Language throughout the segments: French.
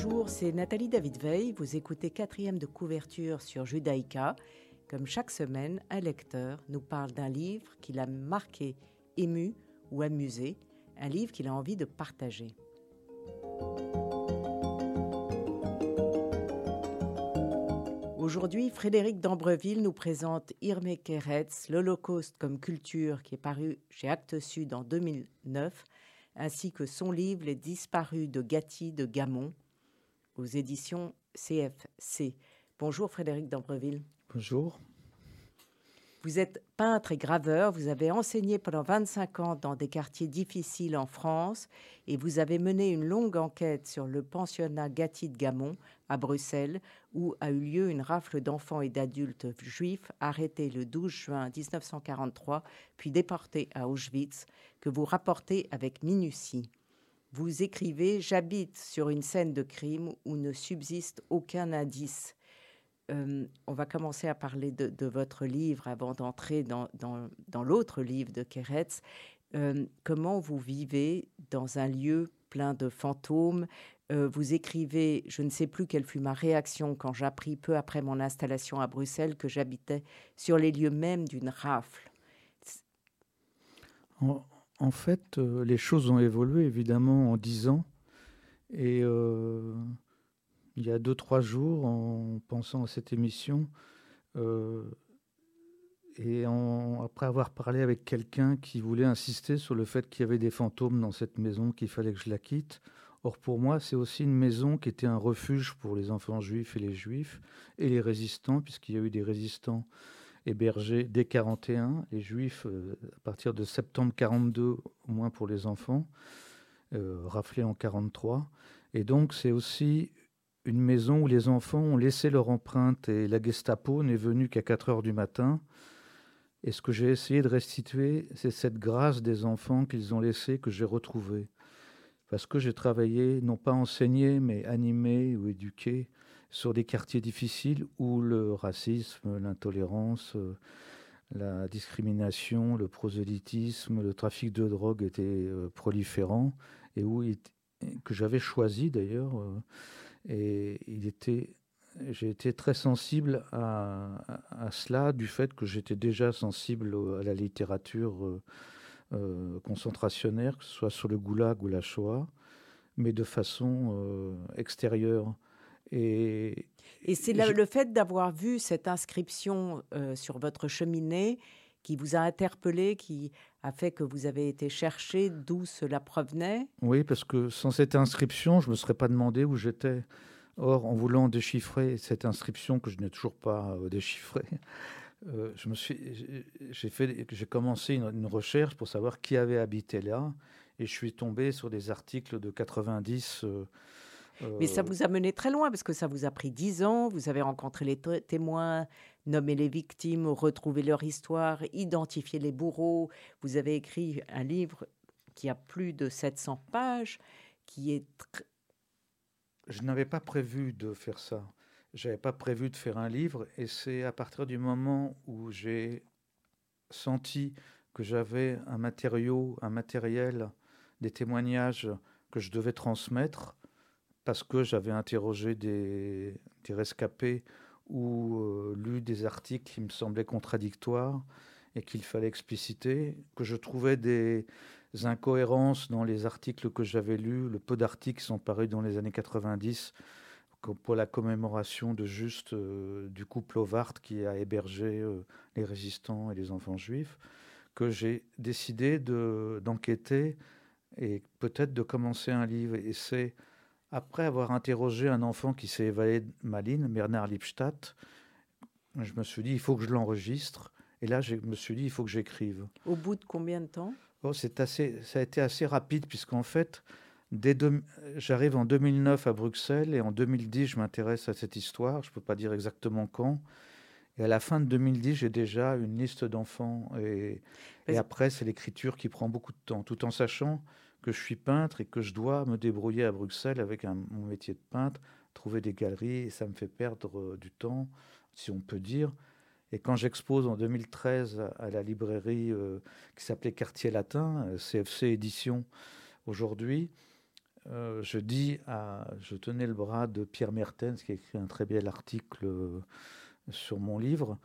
Bonjour, c'est Nathalie David Veil. Vous écoutez quatrième de couverture sur Judaïka. Comme chaque semaine, un lecteur nous parle d'un livre qu'il a marqué, ému ou amusé, un livre qu'il a envie de partager. Aujourd'hui, Frédéric d'Ambreville nous présente Irme Keretz, l'Holocauste comme culture, qui est paru chez Actes Sud en 2009, ainsi que son livre Les disparus de Gatti de Gamon, aux éditions CFC. Bonjour Frédéric d'Ambreville. Bonjour. Vous êtes peintre et graveur, vous avez enseigné pendant 25 ans dans des quartiers difficiles en France et vous avez mené une longue enquête sur le pensionnat Gatti de Gamon à Bruxelles où a eu lieu une rafle d'enfants et d'adultes juifs arrêtés le 12 juin 1943 puis déportés à Auschwitz que vous rapportez avec minutie. Vous écrivez J'habite sur une scène de crime où ne subsiste aucun indice euh, on va commencer à parler de, votre livre avant d'entrer dans, l'autre livre de Keretz. Euh, comment vous vivez dans un lieu plein de fantômes? Euh, Vous écrivez, je ne sais plus quelle fut ma réaction quand j'appris peu après mon installation à Bruxelles que j'habitais sur les lieux mêmes d'une rafle. Fait, les choses ont évolué évidemment en dix ans. Et il y a deux, trois jours, en pensant à cette émission, euh, et après avoir parlé avec quelqu'un qui voulait insister sur le fait qu'il y avait des fantômes dans cette maison, qu'il fallait que je la quitte. Or, pour moi, c'est aussi une maison qui était un refuge pour les enfants juifs et les juifs, et les résistants, puisqu'il y a eu des résistants hébergés dès 41, les juifs euh, à partir de septembre 42, au moins pour les enfants, euh, raflés en 43. Et donc, c'est aussi une maison où les enfants ont laissé leur empreinte et la Gestapo n'est venue qu'à 4 heures du matin. Et ce que j'ai essayé de restituer, c'est cette grâce des enfants qu'ils ont laissée que j'ai retrouvée. Parce que j'ai travaillé, non pas enseigné, mais animé ou éduqué sur des quartiers difficiles où le racisme, l'intolérance, la discrimination, le prosélytisme, le trafic de drogue étaient euh, proliférants et où que j'avais choisi d'ailleurs euh, et j'ai été très sensible à, cela, du fait que j'étais déjà sensible à la littérature euh, euh, concentrationnaire, que ce soit sur le goulag ou la Shoah, mais de façon euh, extérieure. Et, et c'est le fait d'avoir vu cette inscription sur votre cheminée qui vous a interpellé, qui a fait que vous avez été chercher d'où cela provenait? Oui, parce que sans cette inscription, je ne me serais pas demandé où j'étais. Or, en voulant déchiffrer cette inscription que je n'ai toujours pas euh, déchiffrée, euh, je me suis, j'ai fait, j'ai commencé une, recherche pour savoir qui avait habité là, et je suis tombé sur des articles de 90. Mais ça vous a mené très loin parce que ça vous a pris dix ans. Vous avez rencontré les témoins, nommé les victimes, retrouvé leur histoire, identifié les bourreaux. Vous avez écrit un livre qui a plus de 700 pages, qui est. Je n'avais pas prévu de faire ça. J'avais pas prévu de faire un livre, et c'est à partir du moment où j'ai senti que j'avais un matériau, un matériel, des témoignages que je devais transmettre parce que j'avais interrogé des, rescapés ou euh, lu des articles qui me semblaient contradictoires et qu'il fallait expliciter, que je trouvais des incohérences dans les articles que j'avais lus, le peu d'articles qui sont parus dans les années 90 pour la commémoration de juste euh, du couple Ovart qui a hébergé euh, les résistants et les enfants juifs, que j'ai décidé d'enquêter et peut-être de commencer un livre. Et après avoir interrogé un enfant qui s'est évadé de Malines, Bernard Lipstadt, je me suis dit, il faut que je l'enregistre. Et là, je me suis dit, il faut que j'écrive. Au bout de combien de temps? Oh, c'est assez, Ça a été assez rapide, puisqu'en fait, dès j'arrive en 2009 à Bruxelles, et en 2010, je m'intéresse à cette histoire. Je ne peux pas dire exactement quand. Et à la fin de 2010, j'ai déjà une liste d'enfants. Et, et après, c'est l'écriture qui prend beaucoup de temps, tout en sachant que je suis peintre et que je dois me débrouiller à Bruxelles avec mon métier de peintre, trouver des galeries, et ça me fait perdre euh, du temps, si on peut dire. Et quand j'expose en 2013 à la librairie euh, qui s'appelait Quartier Latin, CFC euh, Édition aujourd'hui, je dis je tenais le bras de Pierre Mertens qui a écrit un très bel article sur mon livre,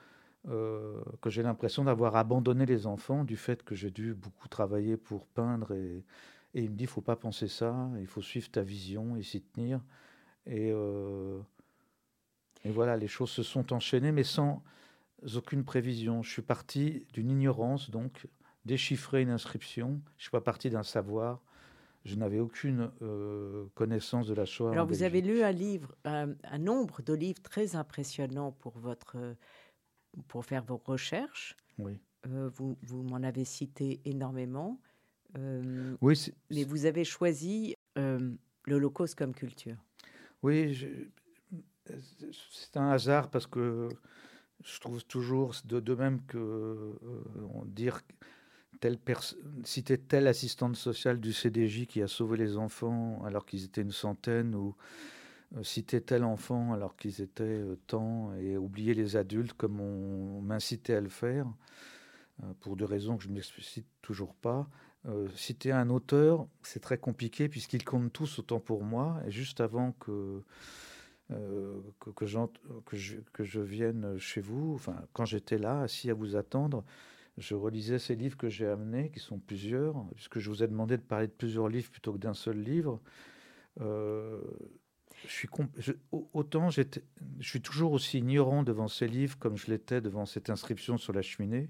que j'ai l'impression d'avoir abandonné les enfants du fait que j'ai dû beaucoup travailler pour peindre et, et il me dit, il faut pas penser ça, il faut suivre ta vision et s'y tenir. Et, et voilà, les choses se sont enchaînées, mais sans aucune prévision. Je suis parti d'une ignorance, donc déchiffrer une inscription. Je suis pas parti d'un savoir je n'avais aucune euh, connaissance de la Shoah. Alors, vous avez lu un livre, un, nombre de livres très impressionnants pour, votre, pour faire vos recherches. Oui. Euh, vous, vous m'en avez cité énormément. Euh, oui. Mais vous avez choisi l'Holocauste comme culture. Oui, c'est un hasard parce que je trouve toujours, de, de même que on dire telle citer telle assistante sociale du CDJ qui a sauvé les enfants alors qu'ils étaient une centaine, ou euh, citer tel enfant alors qu'ils étaient euh, tant, et oublier les adultes comme on, m'incitait à le faire, euh, pour des raisons que je ne m'explicite toujours pas. Citer un auteur, c'est très compliqué puisqu'ils comptent tous autant pour moi, et juste avant que... que, que, que, je, vienne chez vous, enfin, quand j'étais là, assis à vous attendre, je relisais ces livres que j'ai amenés, qui sont plusieurs, puisque je vous ai demandé de parler de plusieurs livres plutôt que d'un seul livre. Euh, je suis autant je suis toujours aussi ignorant devant ces livres comme je l'étais devant cette inscription sur la cheminée.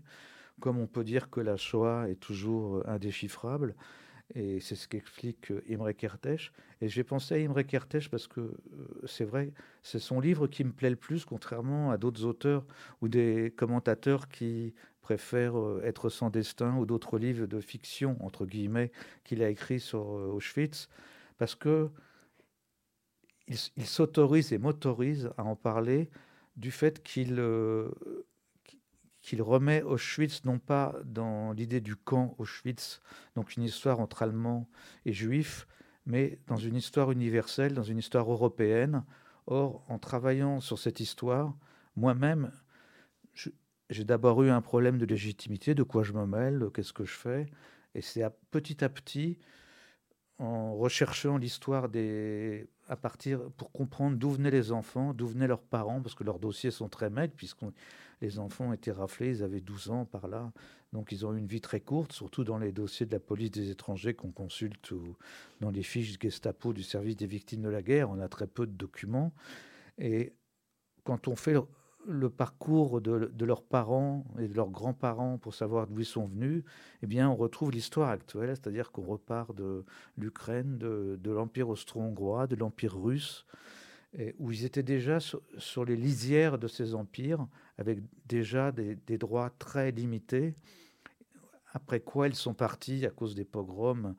Comme on peut dire que la Shoah est toujours indéchiffrable, et c'est ce qu'explique euh, Imre Kertész. Et j'ai pensé à Imre Kertész parce que euh, c'est vrai, c'est son livre qui me plaît le plus, contrairement à d'autres auteurs ou des commentateurs qui préfère euh, être sans destin ou d'autres livres de fiction, entre guillemets, qu'il a écrit sur euh, Auschwitz, parce que il, s'autorise et m'autorise à en parler du fait qu'il euh, qu'il remet Auschwitz non pas dans l'idée du camp Auschwitz, donc une histoire entre Allemands et Juifs, mais dans une histoire universelle, dans une histoire européenne. Or, en travaillant sur cette histoire, moi-même, j'ai d'abord eu un problème de légitimité, de quoi je me mêle, qu'est-ce que je fais. Et c'est petit à petit, en recherchant l'histoire des. à partir. pour comprendre d'où venaient les enfants, d'où venaient leurs parents, parce que leurs dossiers sont très maigres, puisque les enfants étaient raflés, ils avaient 12 ans par là. Donc ils ont eu une vie très courte, surtout dans les dossiers de la police des étrangers qu'on consulte ou dans les fiches Gestapo du service des victimes de la guerre. On a très peu de documents. Et quand on fait le parcours de, leurs parents et de leurs grands-parents pour savoir d'où ils sont venus, eh bien, on retrouve l'histoire actuelle, c'est-à-dire qu'on repart de l'Ukraine, de, l'Empire austro-hongrois, de l'Empire russe, où ils étaient déjà sur, les lisières de ces empires, avec déjà des, droits très limités, après quoi ils sont partis à cause des pogroms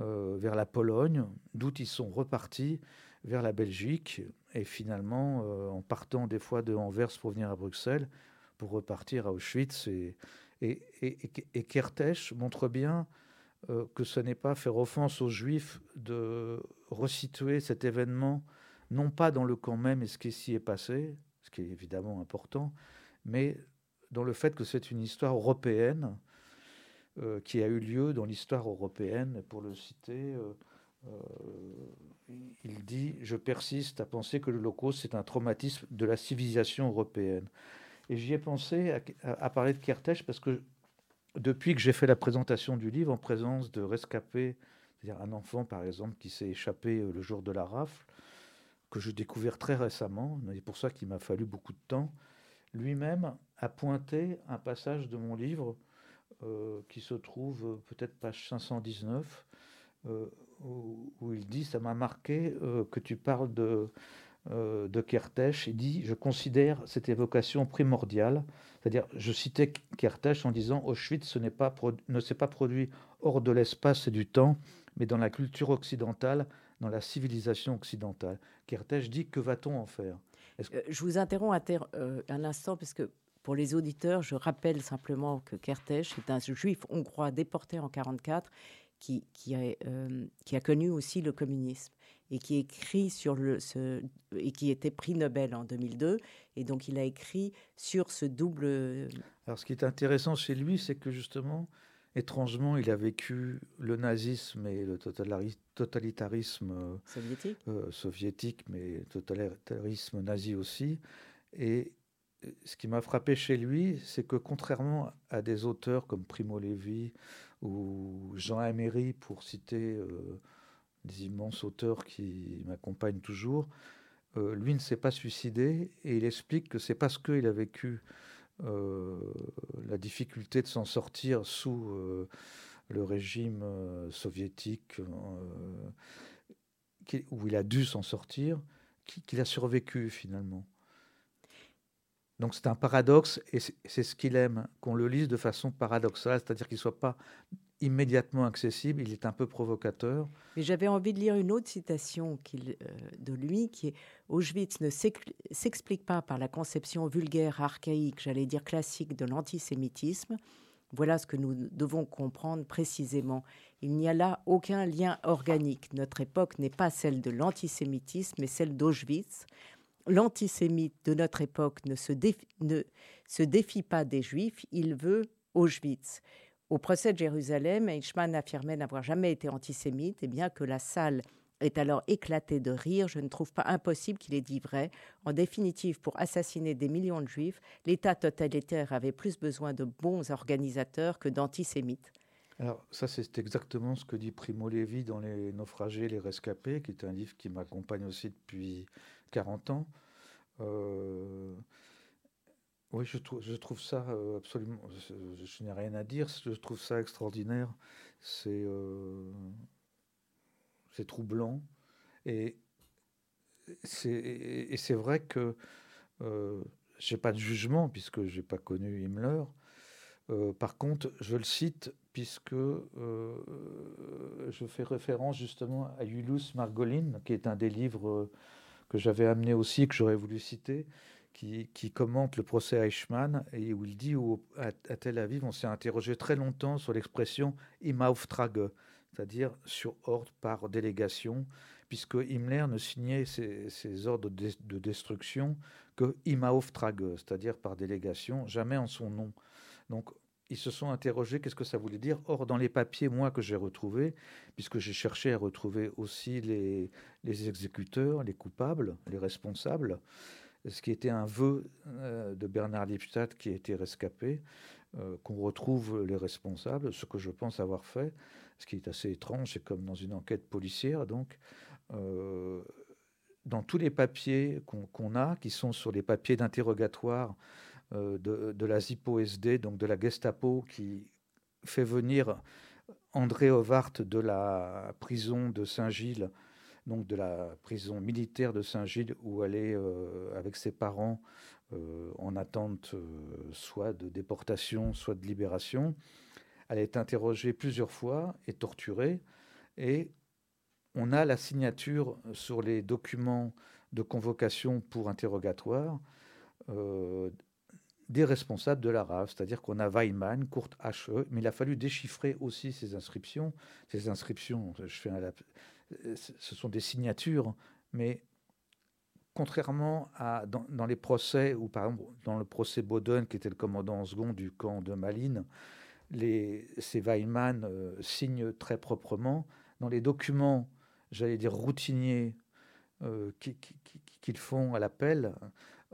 euh, vers la Pologne, d'où ils sont repartis vers la Belgique, et finalement, euh, en partant des fois de Anvers pour venir à Bruxelles, pour repartir à Auschwitz. Et, et, montre bien euh, que ce n'est pas faire offense aux Juifs de resituer cet événement, non pas dans le camp même et ce qui s'y est passé, ce qui est évidemment important, mais dans le fait que c'est une histoire européenne euh, qui a eu lieu dans l'histoire européenne, pour le citer. Euh, il dit Je persiste à penser que l'Holocauste c'est un traumatisme de la civilisation européenne. Et j'y ai pensé à, parler de Kertész parce que depuis que j'ai fait la présentation du livre en présence de rescapés, c'est-à-dire un enfant par exemple qui s'est échappé euh, le jour de la rafle, que j'ai découvert très récemment, et pour ça qu'il m'a fallu beaucoup de temps, lui-même a pointé un passage de mon livre euh, qui se trouve peut-être page 519, où, il dit, ça m'a marqué euh, que tu parles de, euh, de Kertész. Il dit, je considère cette évocation primordiale. C'est-à-dire, je citais Kertész en disant, Auschwitz ce pas ne s'est pas produit hors de l'espace et du temps, mais dans la culture occidentale, dans la civilisation occidentale. Kertész dit, que va-t-on en faire? Euh, Je vous interromps un instant, parce que pour les auditeurs, je rappelle simplement que Kertész est un juif hongrois déporté en 1944 qui, qui, a, euh, qui a connu aussi le communisme et qui écrit sur le ce, et qui était prix Nobel en 2002 et donc il a écrit sur ce double alors ce qui est intéressant chez lui c'est que justement étrangement, il a vécu le nazisme et le totalitarisme soviétique, soviétique mais totalitarisme nazi aussi. Et ce qui m'a frappé chez lui, c'est que contrairement à des auteurs comme Primo Levi ou Jean Améry, pour citer des immenses auteurs qui m'accompagnent toujours, euh, lui ne s'est pas suicidé et il explique que c'est parce qu'il a vécu euh, la difficulté de s'en sortir sous euh, le régime soviétique, où il a dû s'en sortir, qu'il a survécu finalement. Donc c'est un paradoxe et c'est ce qu'il aime, qu'on le lise de façon paradoxale, c'est-à-dire qu'il ne soit pas immédiatement accessible, il est un peu provocateur. Mais j'avais envie de lire une autre citation euh, de lui qui est Auschwitz ne s'explique pas par la conception vulgaire, archaïque, j'allais dire classique de l'antisémitisme. Voilà ce que nous devons comprendre précisément. Il n'y a là aucun lien organique. Notre époque n'est pas celle de l'antisémitisme, mais celle d'Auschwitz. L'antisémite de notre époque ne se, ne se défie pas des juifs, il veut Auschwitz. Au procès de Jérusalem, Eichmann affirmait n'avoir jamais été antisémite, et bien que la salle est alors éclatée de rire, je ne trouve pas impossible qu'il ait dit vrai. En définitive, pour assassiner des millions de juifs, l'État totalitaire avait plus besoin de bons organisateurs que d'antisémites. Alors ça, c'est exactement ce que dit Primo Levi dans Les naufragés, les rescapés, qui est un livre qui m'accompagne aussi depuis 40 ans. Euh, oui, je trouve, ça euh, absolument. Je, n'ai rien à dire. Je trouve ça extraordinaire. C'est euh, troublant. Et c'est vrai que euh, je n'ai pas de jugement puisque je n'ai pas connu Himmler. Euh, par contre, je le cite puisque je fais référence justement à Julius Margolin, qui est un des livres que j'avais amené aussi, que j'aurais voulu citer, qui, commente le procès Eichmann et où il dit où, à, Tel Aviv, on s'est interrogé très longtemps sur l'expression Imauftrage, c'est-à-dire sur ordre par délégation, puisque Himmler ne signait ses, ordres de, de, destruction que Imauftrage, c'est-à-dire par délégation, jamais en son nom. Donc ils se sont interrogés qu'est-ce que ça voulait dire. Or, dans les papiers, moi, que j'ai retrouvés, puisque j'ai cherché à retrouver aussi les exécuteurs, les coupables, les responsables, ce qui était un vœu euh, de Bernard Lippstadt qui a été rescapé, euh, qu'on retrouve les responsables, ce que je pense avoir fait, ce qui est assez étrange, c'est comme dans une enquête policière, donc euh, dans tous les papiers qu'on a, qui sont sur les papiers d'interrogatoire de, la ZIPO-SD, donc de la Gestapo, qui fait venir André Ovart de la prison de Saint-Gilles donc de la prison militaire de Saint-Gilles où elle est euh, avec ses parents euh, en attente euh, soit de déportation, soit de libération. Elle est interrogée plusieurs fois et torturée. Et on a la signature sur les documents de convocation pour interrogatoire des responsables de la RAF, c'est-à-dire qu'on a Weimann, Kurt H.E., mais il a fallu déchiffrer aussi ces inscriptions. Ces inscriptions, je fais un, ce sont des signatures, mais contrairement à dans, les procès, ou par exemple dans le procès Boden, qui était le commandant en second du camp de Malines, les, ces Weimann euh, signent très proprement. Dans les documents, j'allais dire routiniers, euh, qu'ils font à l'appel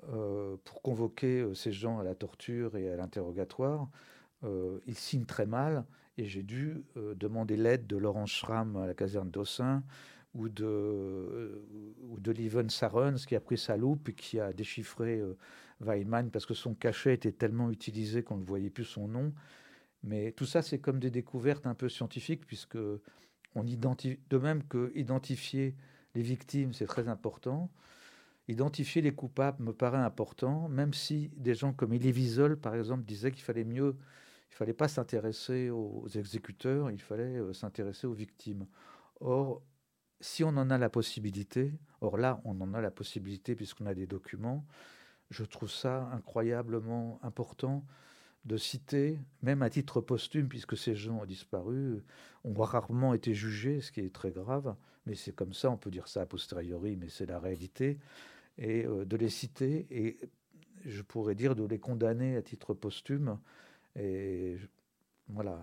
euh, pour convoquer ces gens à la torture et à l'interrogatoire, ils signent très mal et j'ai dû euh, demander l'aide de Laurent Schramm à la caserne d'Ossin ou de, euh, Lieven Sarens qui a pris sa loupe et qui a déchiffré euh, Weimann parce que son cachet était tellement utilisé qu'on ne voyait plus son nom. Mais tout ça, c'est comme des découvertes un peu scientifiques puisque identifie, de même que identifier les victimes, c'est très important. Identifier les coupables me paraît important, même si des gens comme Elie Wiesel, par exemple, disaient qu'il fallait mieux il ne fallait pas s'intéresser aux exécuteurs, il fallait euh, s'intéresser aux victimes. Or, si on en a la possibilité, or là, on en a la possibilité puisqu'on a des documents, je trouve ça incroyablement important de citer, même à titre posthume, puisque ces gens ont disparu, ont rarement été jugés, ce qui est très grave, mais c'est comme ça, on peut dire ça a posteriori, mais c'est la réalité, et euh, de les citer, et je pourrais dire de les condamner à titre posthume, et voilà.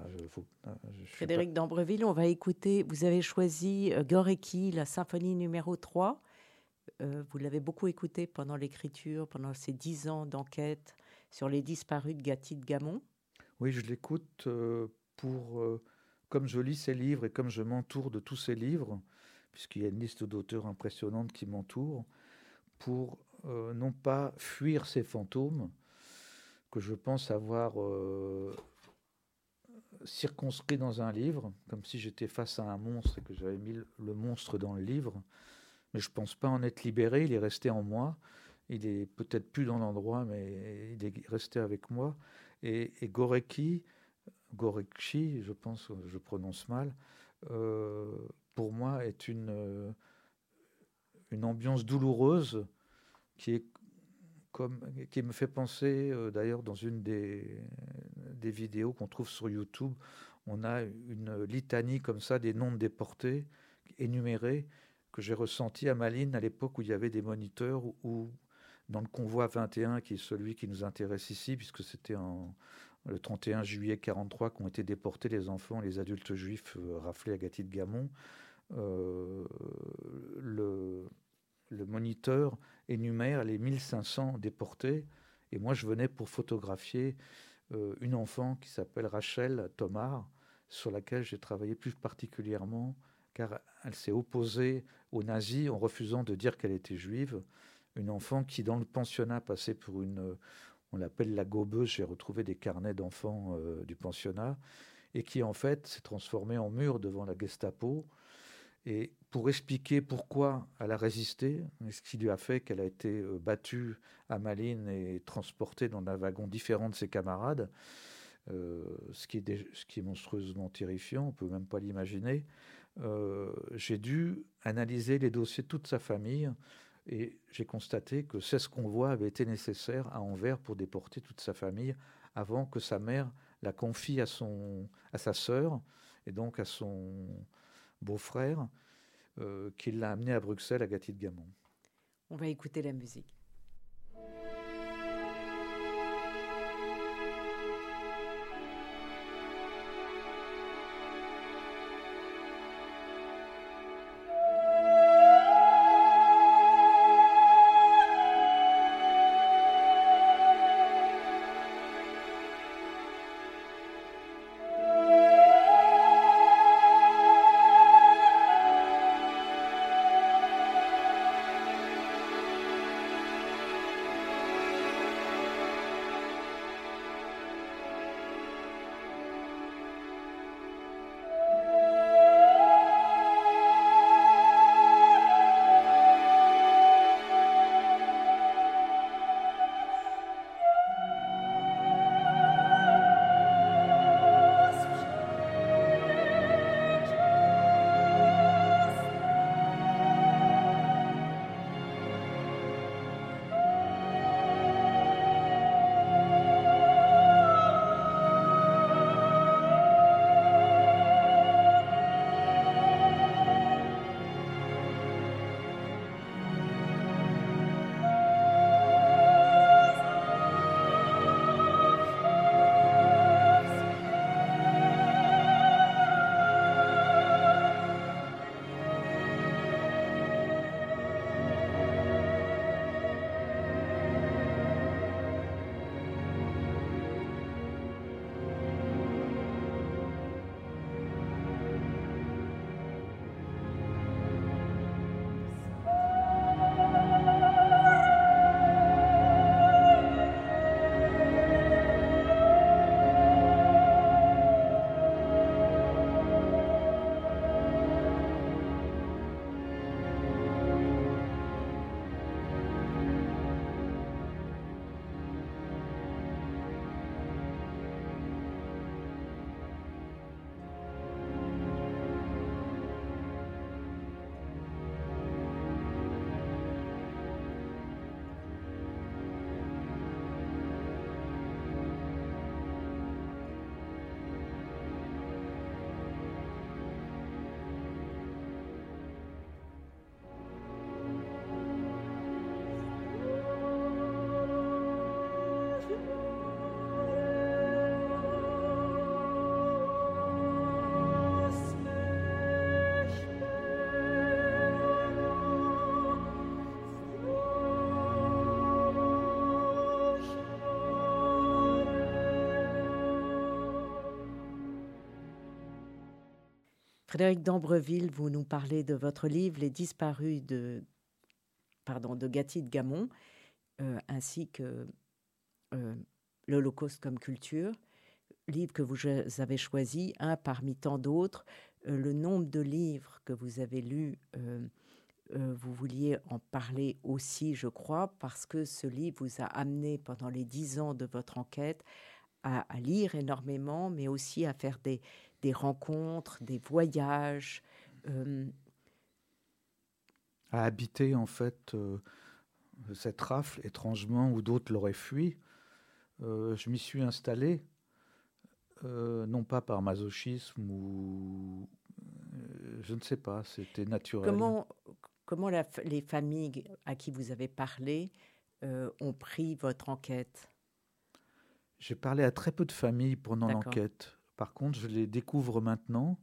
Frédéric d'Ambreville, on va écouter. Vous avez choisi Goreki, la symphonie numéro 3. vous l'avez beaucoup écouté pendant l'écriture, pendant ces dix ans d'enquête sur les disparus de Gatti de Gamon. Oui, je l'écoute pour, comme je lis ces livres et comme je m'entoure de tous ces livres, puisqu'il y a une liste d'auteurs impressionnante qui m'entoure, pour non pas fuir ces fantômes que je pense avoir circonscrit dans un livre, comme si j'étais face à un monstre et que j'avais mis le monstre dans le livre. Mais je ne pense pas en être libéré, il est resté en moi. Il est peut-être plus dans l'endroit, mais il est resté avec moi. Et, Goreki, Gorekshi, je pense, je prononce mal, euh, pour moi est une, euh, une ambiance douloureuse qui est qui me fait penser, euh, d'ailleurs, dans une des, vidéos qu'on trouve sur YouTube, on a une litanie comme ça des noms de déportés énumérés que j'ai ressenti à Malines à l'époque où il y avait des moniteurs ou dans le convoi 21 qui est celui qui nous intéresse ici puisque c'était le 31 juillet 43 qu'ont été déportés les enfants les adultes juifs euh, raflés à Gatti de Gamon euh, le, le moniteur énumère les 1500 déportés et moi je venais pour photographier euh, une enfant qui s'appelle Rachel Tomar, sur laquelle j'ai travaillé plus particulièrement, car elle s'est opposée aux nazis en refusant de dire qu'elle était juive. Une enfant qui, dans le pensionnat, passait pour une, on l'appelle la gobeuse, j'ai retrouvé des carnets d'enfants euh, du pensionnat, et qui en fait s'est transformée en mur devant la Gestapo. Et pour expliquer pourquoi elle a résisté, ce qui lui a fait qu'elle a été euh, battue à Malines et transportée dans un wagon différent de ses camarades, euh, ce, qui est monstrueusement terrifiant, on peut même pas l'imaginer. Euh, j'ai dû analyser les dossiers de toute sa famille et j'ai constaté que c'est ce qu'on avait été nécessaire à Anvers pour déporter toute sa famille avant que sa mère la confie à, son, à sa sœur et donc à son beau-frère euh, qui l'a amené à Bruxelles, à de Gamon. On va écouter la musique. Frédéric d'Ambreville, vous nous parlez de votre livre Les disparus de, pardon, de Gatti de Gamon, euh, ainsi que euh, L'Holocauste comme culture, livre que vous avez choisi, un parmi tant d'autres. Euh, le nombre de livres que vous avez lus, vous vouliez en parler aussi, je crois, parce que ce livre vous a amené pendant les dix ans de votre enquête à, lire énormément, mais aussi à faire des, des rencontres, des voyages. À habiter en fait cette rafle, étrangement, où d'autres l'auraient fui. Euh, je m'y suis installé, euh, non pas par masochisme ou. Euh, je ne sais pas, c'était naturel. Comment, comment les familles à qui vous avez parlé ont pris votre enquête? J'ai parlé à très peu de familles pendant l'enquête. Par contre, je les découvre maintenant.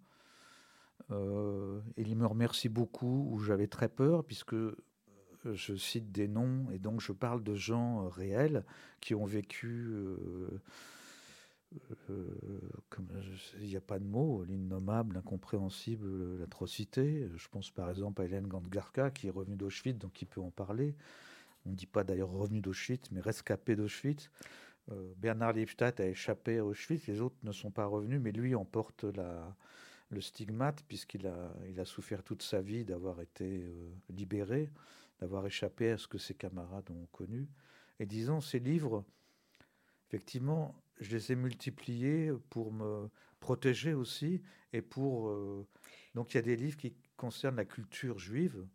et ils me remercient beaucoup, où j'avais très peur, puisque je cite des noms et donc je parle de gens euh, réels qui ont vécu, euh, euh, il n'y a pas de mots, l'innommable, l'incompréhensible, l'atrocité. Je pense par exemple à Hélène Gandgarka qui est revenue d'Auschwitz, donc qui peut en parler. On ne dit pas d'ailleurs revenu d'Auschwitz, mais rescapé d'Auschwitz. Bernard Liebstadt a échappé à Auschwitz, les autres ne sont pas revenus, mais lui emporte le stigmate puisqu'il a, souffert toute sa vie d'avoir été libéré d'avoir échappé à ce que ses camarades ont connu. Et disons, ces livres, effectivement, je les ai multipliés pour me protéger aussi et pour... Euh, donc il y a des livres qui concernent la culture juive,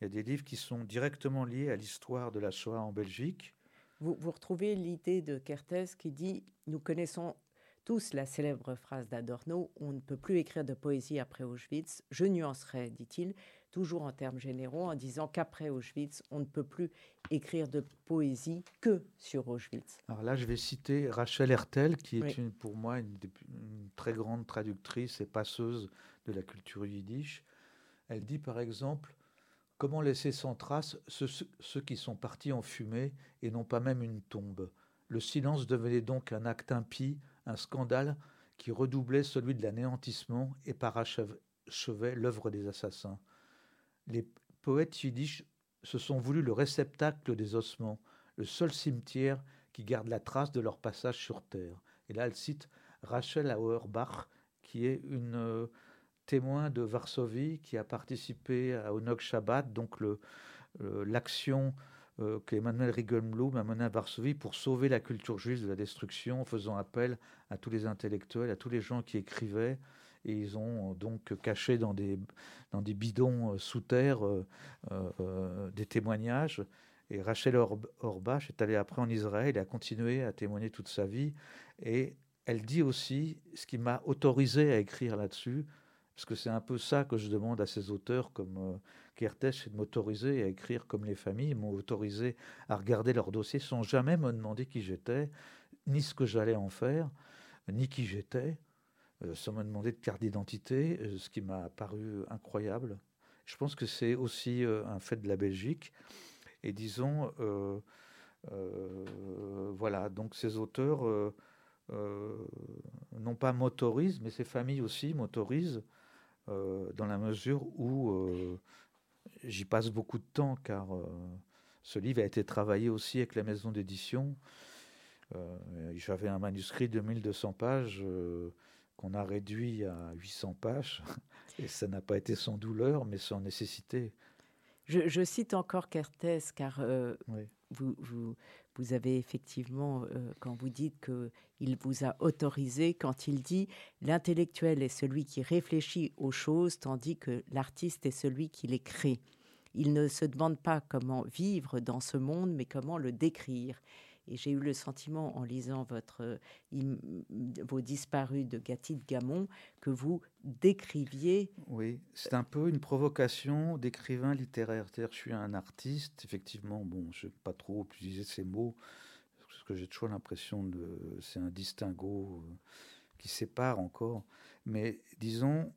il y a des livres qui sont directement liés à l'histoire de la Shoah en Belgique. Vous, vous retrouvez l'idée de Kertész qui dit Nous connaissons tous la célèbre phrase d'Adorno On ne peut plus écrire de poésie après Auschwitz. Je nuancerai, dit-il, toujours en termes généraux, en disant qu'après Auschwitz, on ne peut plus écrire de poésie que sur Auschwitz. Alors là, je vais citer Rachel Hertel, qui est une, pour moi une, très grande traductrice et passeuse de la culture yiddish. Elle dit par exemple Comment laisser sans trace ceux, qui sont partis en fumée et non pas même une tombe? Le silence devenait donc un acte impie, un scandale qui redoublait celui de l'anéantissement et parachevait l'œuvre des assassins les poètes yiddish se sont voulu le réceptacle des ossements, le seul cimetière qui garde la trace de leur passage sur Terre. Et là, elle cite Rachel Auerbach, qui est une euh, témoin de Varsovie, qui a participé à Onog Shabbat, donc l'action euh, qu'Emmanuel Rigelblum a menée à Varsovie pour sauver la culture juive de la destruction, en faisant appel à tous les intellectuels, à tous les gens qui écrivaient, et ils ont donc caché dans des, bidons euh, sous terre euh, euh, des témoignages. Et Rachel Orbach est allée après en Israël et a continué à témoigner toute sa vie. Et elle dit aussi ce qui m'a autorisé à écrire là-dessus, parce que c'est un peu ça que je demande à ces auteurs comme euh, c'est de m'autoriser à écrire comme les familles, m'ont autorisé à regarder leurs dossiers sans jamais me demander qui j'étais, ni ce que j'allais en faire, ni qui j'étais. Euh, sans me demander de carte d'identité, euh, ce qui m'a paru incroyable. Je pense que c'est aussi euh, un fait de la Belgique. Et disons, voilà, donc ces auteurs non pas motorisent, mais ces familles aussi motorisent, dans la mesure où j'y passe beaucoup de temps, car ce livre a été travaillé aussi avec la maison d'édition. J'avais un manuscrit de 1200 pages qu'on a réduit à 800 pages. Et ça n'a pas été sans douleur, mais sans nécessité. Je, cite encore Kertész, car euh, vous, avez effectivement, euh, quand vous dites qu'il vous a autorisé, quand il dit l'intellectuel est celui qui réfléchit aux choses, tandis que l'artiste est celui qui les crée. Il ne se demande pas comment vivre dans ce monde, mais comment le décrire. Et j'ai eu le sentiment, en lisant votre, vos disparus de Gatti de Gamon, que vous décriviez. Oui, c'est un peu une provocation d'écrivain littéraire. C'est-à-dire, je suis un artiste, effectivement, bon, je n'ai pas trop utilisé ces mots, parce que j'ai toujours l'impression de. C'est un distinguo euh, qui sépare encore. Mais disons,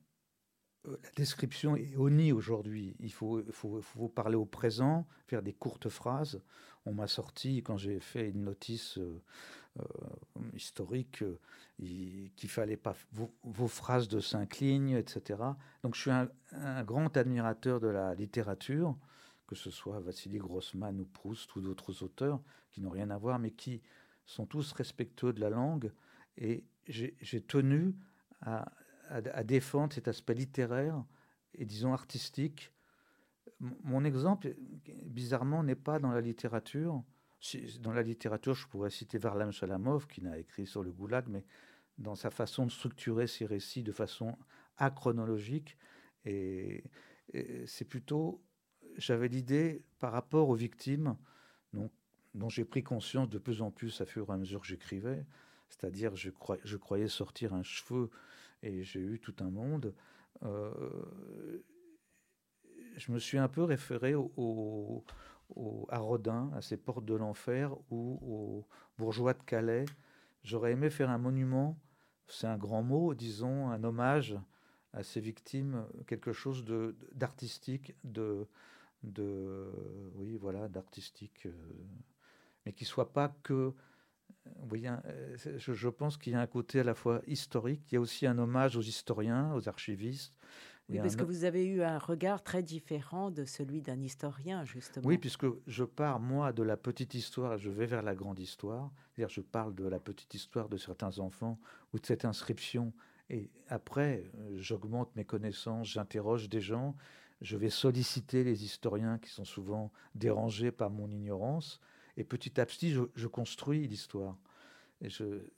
euh, la description est honnie aujourd'hui. Il faut, faut, faut, parler au présent, faire des courtes phrases. On m'a sorti, quand j'ai fait une notice euh, historique, qu'il fallait pas vos, phrases de cinq lignes, etc. Donc je suis un, grand admirateur de la littérature, que ce soit Vassili Grossman ou Proust ou d'autres auteurs qui n'ont rien à voir, mais qui sont tous respectueux de la langue. Et j'ai tenu à, défendre cet aspect littéraire et disons artistique. Mon exemple, bizarrement, n'est pas dans la littérature. Dans la littérature, je pourrais citer Varlam Shalamov, qui n'a écrit sur le goulag, mais dans sa façon de structurer ses récits de façon achronologique. Et, c'est plutôt, j'avais l'idée par rapport aux victimes, dont j'ai pris conscience de plus en plus à fur et à mesure que j'écrivais, c'est-à-dire je, je croyais sortir un cheveu et j'ai eu tout un monde. Euh, je me suis un peu référé au, à Rodin, à ses portes de l'enfer, ou aux bourgeois de Calais. J'aurais aimé faire un monument, c'est un grand mot, disons, un hommage à ces victimes, quelque chose d'artistique, de, oui, voilà, d'artistique, euh, mais qui soit pas que euh, je, pense qu'il y a un côté à la fois historique, il y a aussi un hommage aux historiens, aux archivistes. Oui, parce que vous avez eu un regard très différent de celui d'un historien, justement. Oui, puisque je pars, moi, de la petite histoire et je vais vers la grande histoire. C'est-à-dire, je parle de la petite histoire de certains enfants ou de cette inscription. Et après, j'augmente mes connaissances, j'interroge des gens, je vais solliciter les historiens qui sont souvent dérangés par mon ignorance. Et petit à petit, je, construis l'histoire.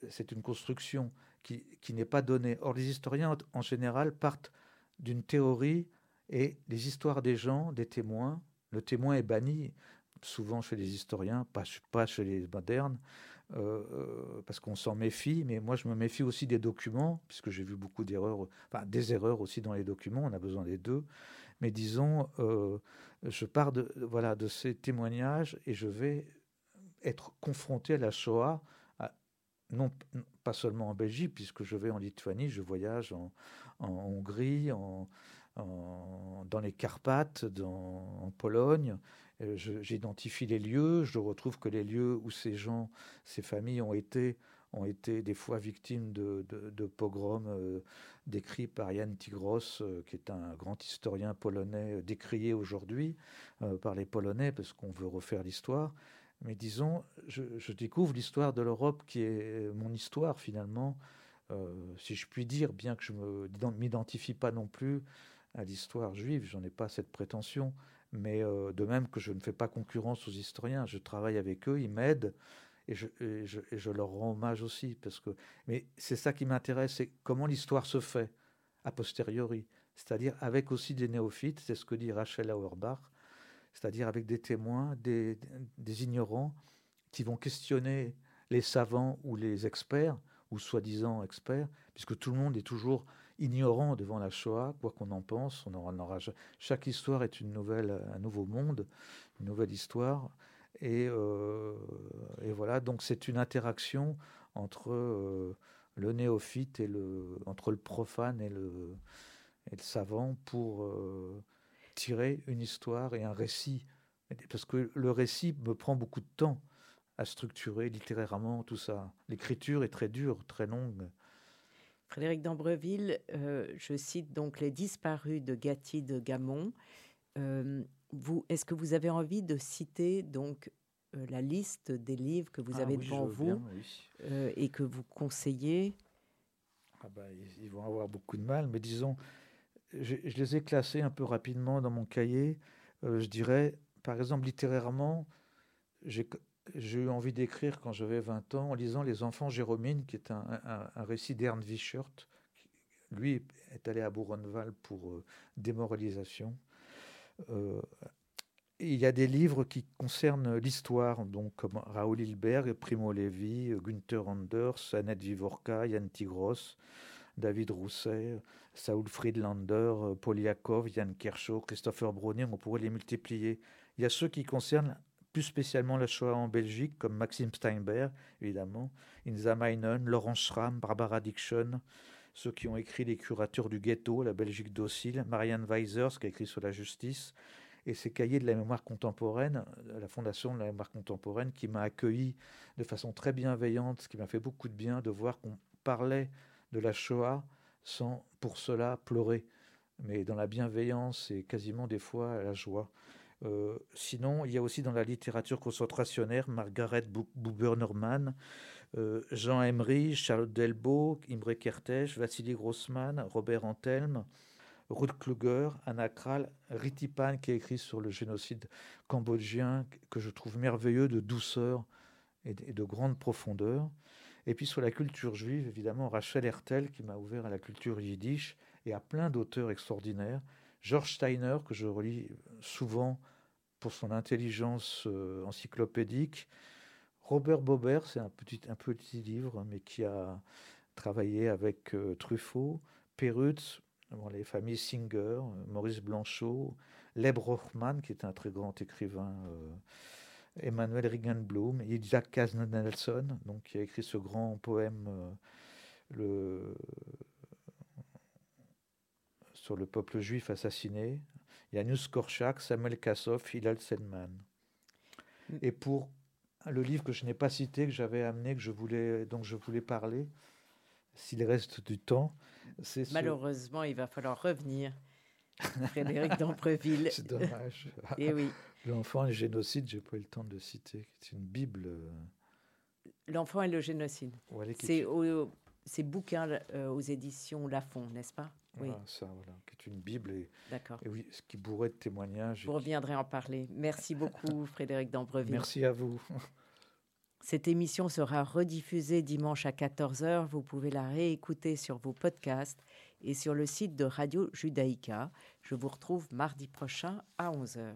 C'est une construction qui, qui n'est pas donnée. Or, les historiens, en général, partent d'une théorie et les histoires des gens, des témoins, le témoin est banni, souvent chez les historiens, pas, chez les modernes, euh, euh, parce qu'on s'en méfie, mais moi je me méfie aussi des documents, puisque j'ai vu beaucoup d'erreurs, des erreurs aussi dans les documents, on a besoin des deux. Mais disons, euh, je pars de, voilà, de ces témoignages et je vais être confronté à la Shoah, non pas seulement en Belgique, puisque je vais en Lituanie, je voyage en, Hongrie, en, dans les Carpates, en Pologne. Euh, j'identifie les lieux, je retrouve que les lieux où ces gens, ces familles ont été, ont été des fois victimes de, pogroms euh, décrits par Jan Tigros, euh, qui est un grand historien polonais décrié aujourd'hui par les Polonais, parce qu'on veut refaire l'histoire. Mais disons, je, découvre l'histoire de l'Europe qui est mon histoire finalement, si je puis dire, bien que je ne m'identifie pas non plus à l'histoire juive, j'en ai pas cette prétention, mais euh, de même que je ne fais pas concurrence aux historiens, je travaille avec eux, ils m'aident et je, je, leur rends hommage aussi. Parce que, mais c'est ça qui m'intéresse, c'est comment l'histoire se fait a posteriori, c'est-à-dire avec aussi des néophytes, c'est ce que dit Rachel Auerbach, c'est-à-dire avec des témoins, des, ignorants qui vont questionner les savants ou les experts, ou soi-disant experts, puisque tout le monde est toujours ignorant devant la Shoah, quoi qu'on en pense. On aura, chaque histoire est une nouvelle, un nouveau monde, une nouvelle histoire. Et, euh, voilà, donc c'est une interaction entre euh, le néophyte et le, entre le profane et le, et le savant pour euh, tirer une histoire et un récit. Parce que le récit me prend beaucoup de temps à structurer littérairement tout ça. L'écriture est très dure, très longue. Frédéric d'Ambreville, euh, je cite donc Les disparus de Gatti de Gamon. Euh, vous, est-ce que vous avez envie de citer donc euh, la liste des livres que vous ah avez devant vous et que vous conseillez? Ah bah, Ils vont avoir beaucoup de mal, mais disons, je, les ai classés un peu rapidement dans mon cahier. Je dirais, par exemple, littérairement, j'ai eu envie d'écrire quand j'avais 20 ans en lisant Les Enfants Jérômine, qui est un, récit d'Ernst Wiechert. Lui est allé à Buchenwald pour euh, démoralisation. Euh, il y a des livres qui concernent l'histoire, donc comme Raoul Hilberg, Primo Levi, Günther Anders, Annette Vivorka, Yann Tigros, David Rousset, Saul Friedlander, Yakov, Jan Kershaw, Christopher Browning, on pourrait les multiplier. Il y a ceux qui concernent plus spécialement la Shoah en Belgique, comme Maxime Steinberg, évidemment, Inza Meinen, Laurence Schramm, Barbara Dickson, ceux qui ont écrit Les curateurs du ghetto, la Belgique docile, Marianne Weisers, qui a écrit sur la justice, Et c'est Cahiers de la mémoire contemporaine, la Fondation de la mémoire contemporaine, qui m'a accueilli de façon très bienveillante, ce qui m'a fait beaucoup de bien de voir qu'on parlait de la Shoah sans pour cela pleurer, mais dans la bienveillance et quasiment des fois la joie. Euh, sinon, il y a aussi dans la littérature concentrationnaire Margaret Buber-Norman, euh, Jean Emery, Charlotte Delbo, Imre Kertész, Vassili Grossman, Robert Antelme, Ruth Kluger, Anna Kral, Ritipan qui a écrit sur le génocide cambodgien que je trouve merveilleux de douceur et de grande profondeur. Et puis sur la culture juive, évidemment, Rachel Hertel qui m'a ouvert à la culture yiddish et à plein d'auteurs extraordinaires. George Steiner, que je relis souvent pour son intelligence euh, encyclopédique. Robert Bober, c'est un petit, un petit livre, mais qui a travaillé avec euh, Truffaut, Perutz, les familles Singer, Maurice Blanchot, Leb Rochman, qui est un très grand écrivain, euh, Emmanuel Regenblum, Isaac Kazner Nelson, donc, qui a écrit ce grand poème le, sur le peuple juif assassiné, Janusz Korczak, Samuel Kassoff, Hilal Selman. Et pour le livre que je n'ai pas cité, que j'avais amené, que je voulais, donc je voulais parler, s'il reste du temps, c'est Malheureusement, il va falloir revenir. Frédéric d'Ampreville. C'est dommage. Et eh oui. L'enfant et le génocide, j'ai pas eu le temps de le citer. C'est une Bible. L'enfant et le génocide. c'est au, ces bouquins euh, aux éditions Lafon, n'est-ce pas? Oui. ça, voilà, qui est une Bible et, et oui, ce qui bourrait de témoignages. Vous reviendrez en parler. Merci beaucoup, Frédéric d'Ambreville. Merci à vous. Cette émission sera rediffusée dimanche à 14h. Vous pouvez la réécouter sur vos podcasts et sur le site de Radio Judaïka. Je vous retrouve mardi prochain à 11h.